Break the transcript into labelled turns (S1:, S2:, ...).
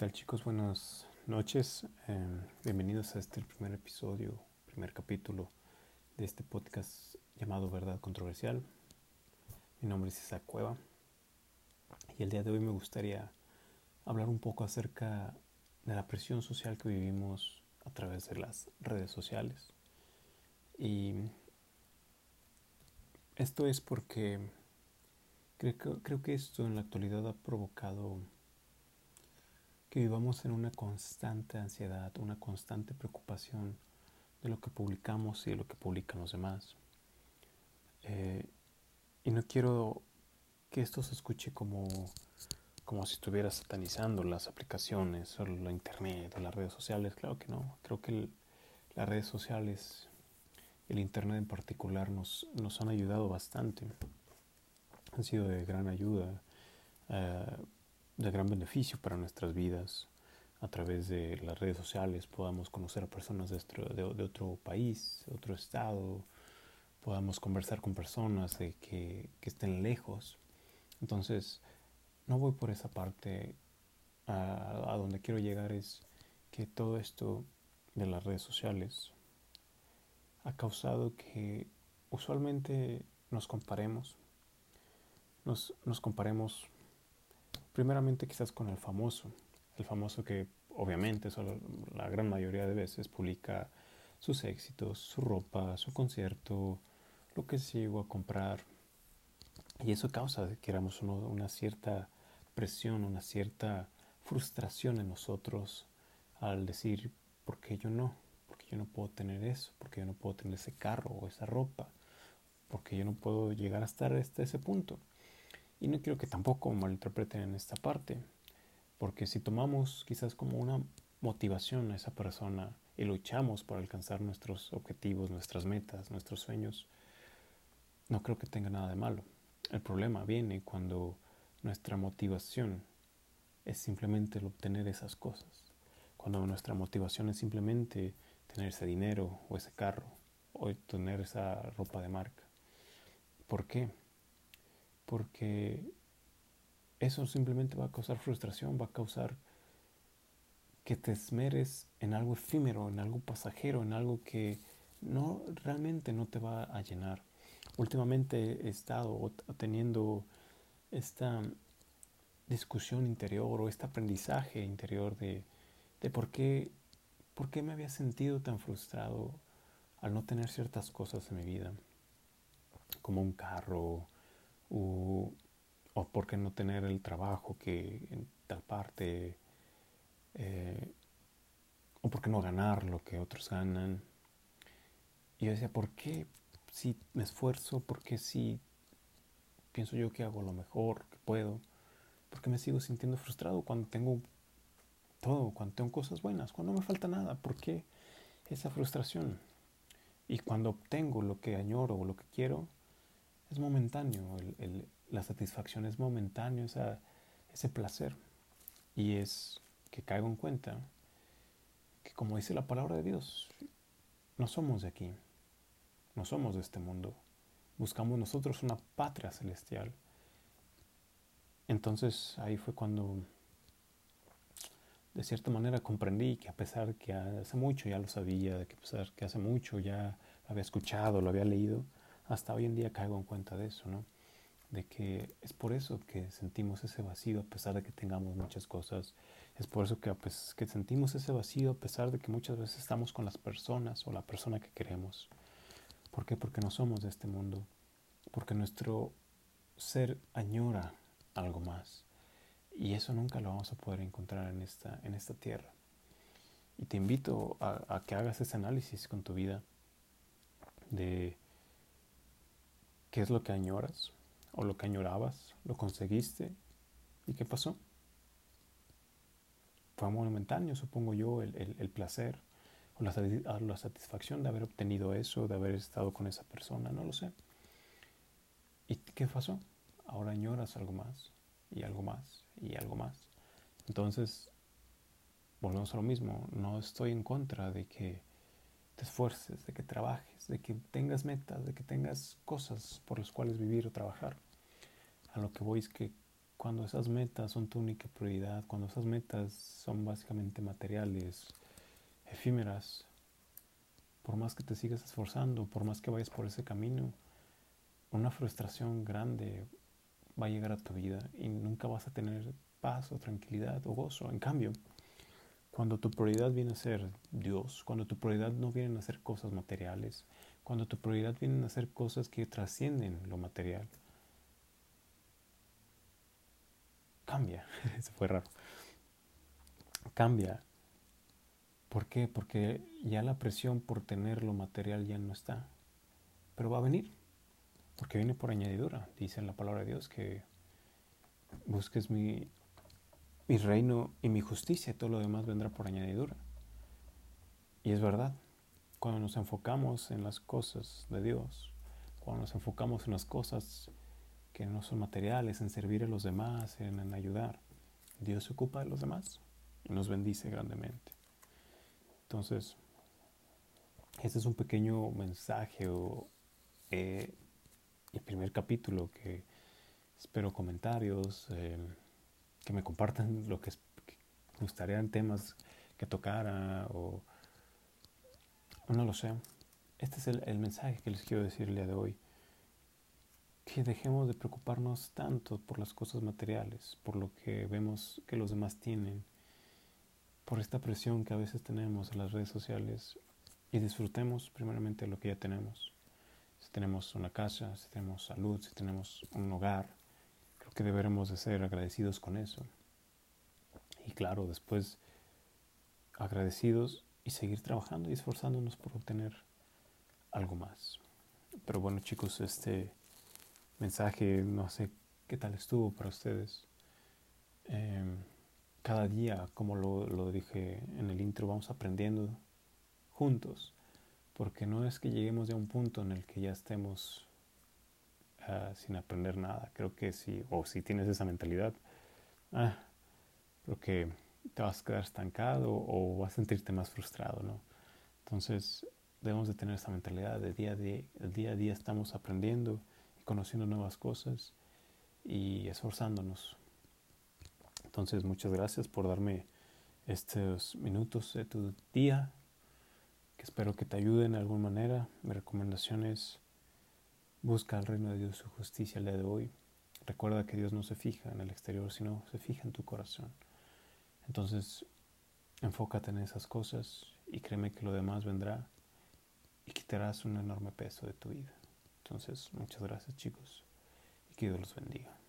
S1: tal chicos? Buenas noches. Em, bienvenidos a este primer episodio, primer capítulo de este podcast llamado Verdad Controversial. Mi nombre es Isaac Cueva y el día de hoy me gustaría hablar un poco acerca de la presión social que vivimos a través de las redes sociales. Y esto es porque creo, creo que esto en la actualidad ha provocado que vivamos en una constante ansiedad, una constante preocupación de lo que publicamos y de lo que publican los demás. Eh, y no quiero que esto se escuche como, como si estuviera satanizando las aplicaciones o la internet o las redes sociales. Claro que no. Creo que las redes sociales, el internet en particular, nos, nos han ayudado bastante. Han sido de gran ayuda. Eh, de gran beneficio para nuestras vidas. A través de las redes sociales podamos conocer a personas de otro, país, de otro estado, podamos conversar con personas de que, estén lejos. Entonces, no voy por esa parte. A, a donde quiero llegar es que todo esto de las redes sociales ha causado que usualmente nos comparemos, nos, nos comparemos Primeramente quizás con el famoso, el famoso que obviamente solo la gran mayoría de veces publica sus éxitos, su ropa, su concierto, lo que se llegó a comprar. Y eso causa, queramos uno, una cierta presión, una cierta frustración en nosotros al decir, ¿por qué yo no? ¿Por qué yo no puedo tener eso? ¿Por qué yo no puedo tener ese carro o esa ropa? ¿Por qué yo no puedo llegar hasta ese punto? Y no quiero que tampoco malinterpreten en esta parte, porque si tomamos quizás como una motivación a esa persona y luchamos por alcanzar nuestros objetivos, nuestras metas, nuestros sueños, no creo que tenga nada de malo. El problema viene cuando nuestra motivación es simplemente el obtener esas cosas. Cuando nuestra motivación es simplemente tener ese dinero o ese carro o tener esa ropa de marca. ¿Por qué? Porque eso simplemente va a causar frustración, va a causar que te esmeres en algo efímero, en algo pasajero, en algo que no realmente no te va a llenar. Últimamente he estado teniendo esta discusión interior o este aprendizaje interior de, de por, qué, por qué me había sentido tan frustrado al no tener ciertas cosas en mi vida, como un carro, o, o por qué no tener el trabajo que en tal parte, eh, o por qué no ganar lo que otros ganan. Y yo decía, ¿por qué si me esfuerzo? ¿Por qué si pienso yo que hago lo mejor que puedo? ¿Por qué me sigo sintiendo frustrado cuando tengo todo, cuando tengo cosas buenas, cuando no me falta nada? ¿Por qué esa frustración? Y cuando obtengo lo que añoro o lo que quiero, es momentáneo, la satisfacción es momentáneo, ese placer. Y es que caigo en cuenta que como dice la palabra de Dios, no somos de aquí, no somos de este mundo, buscamos nosotros una patria celestial. Entonces ahí fue cuando de cierta manera comprendí que a pesar que hace mucho ya lo sabía, que a pesar que hace mucho ya lo había escuchado, lo había leído, hasta hoy en día caigo en cuenta de eso, ¿no? De que es por eso que sentimos ese vacío a pesar de que tengamos muchas cosas. Es por eso que, que sentimos ese vacío a pesar de que muchas veces estamos con las personas o la persona que queremos. ¿Por qué? Porque no somos de este mundo. Porque nuestro ser añora algo más. Y eso nunca lo vamos a poder encontrar en esta, en esta tierra. Y te invito a, a que hagas ese análisis con tu vida de ¿Qué es lo que añoras o lo que añorabas? ¿Lo conseguiste? ¿Y qué pasó? Fue momentáneo, supongo yo, el, placer o la, la, satisfacción de haber obtenido eso, de haber estado con esa persona, no lo sé. ¿Y qué pasó? Ahora añoras algo más y algo más y algo más. Entonces, volvemos a lo mismo, no estoy en contra de que te esfuerces, de que trabajes, de que tengas metas, de que tengas cosas por las cuales vivir o trabajar. A lo que voy es que cuando esas metas son tu única prioridad, cuando esas metas son básicamente materiales, efímeras, por más que te sigas esforzando, por más que vayas por ese camino, una frustración grande va a llegar a tu vida y nunca vas a tener paz o tranquilidad o gozo. En cambio, cuando tu prioridad viene a ser Dios, cuando tu prioridad no viene a ser cosas materiales, cuando tu prioridad viene a ser cosas que trascienden lo material, cambia. Eso fue raro. Cambia. ¿Por qué? Porque ya la presión por tener lo material ya no está. Pero va a venir. Porque viene por añadidura. Dice en la palabra de Dios que busques mi, mi reino y mi justicia y todo lo demás vendrá por añadidura. Y es verdad. Cuando nos enfocamos en las cosas de Dios, cuando nos enfocamos en las cosas que no son materiales, en servir a los demás, en, ayudar. Dios se ocupa de los demás y nos bendice grandemente. Entonces, este es un pequeño mensaje o eh, el primer capítulo que espero comentarios, eh, que me compartan lo que, gustaría en temas que tocara o no lo sé. Este es el, el mensaje que les quiero decir el día de hoy que dejemos de preocuparnos tanto por las cosas materiales, por lo que vemos que los demás tienen, por esta presión que a veces tenemos en las redes sociales y disfrutemos primeramente lo que ya tenemos. Si tenemos una casa, si tenemos salud, si tenemos un hogar, que deberemos de ser agradecidos con eso. Y claro, después agradecidos y seguir trabajando y esforzándonos por obtener algo más. Pero bueno chicos, este mensaje, no sé qué tal estuvo para ustedes. Em, cada día, como lo, dije en el intro, vamos aprendiendo juntos, porque no es que lleguemos a un punto en el que ya estemos ah, sin aprender nada. Creo que sí, o si tienes esa mentalidad, ah, creo que te vas a quedar estancado o vas a sentirte más frustrado, ¿no? Entonces, debemos de tener esa mentalidad de día a día, día a día estamos aprendiendo conociendo nuevas cosas y esforzándonos. Entonces, muchas gracias por darme estos minutos de tu día, que espero que te ayuden de alguna manera. Mi recomendación es busca el reino de Dios su justicia el día de hoy. Recuerda que Dios no se fija en el exterior, sino se fija en tu corazón. Entonces, enfócate en esas cosas y créeme que lo demás vendrá y quitarás un enorme peso de tu vida. Entonces, muchas gracias chicos y que Dios los bendiga.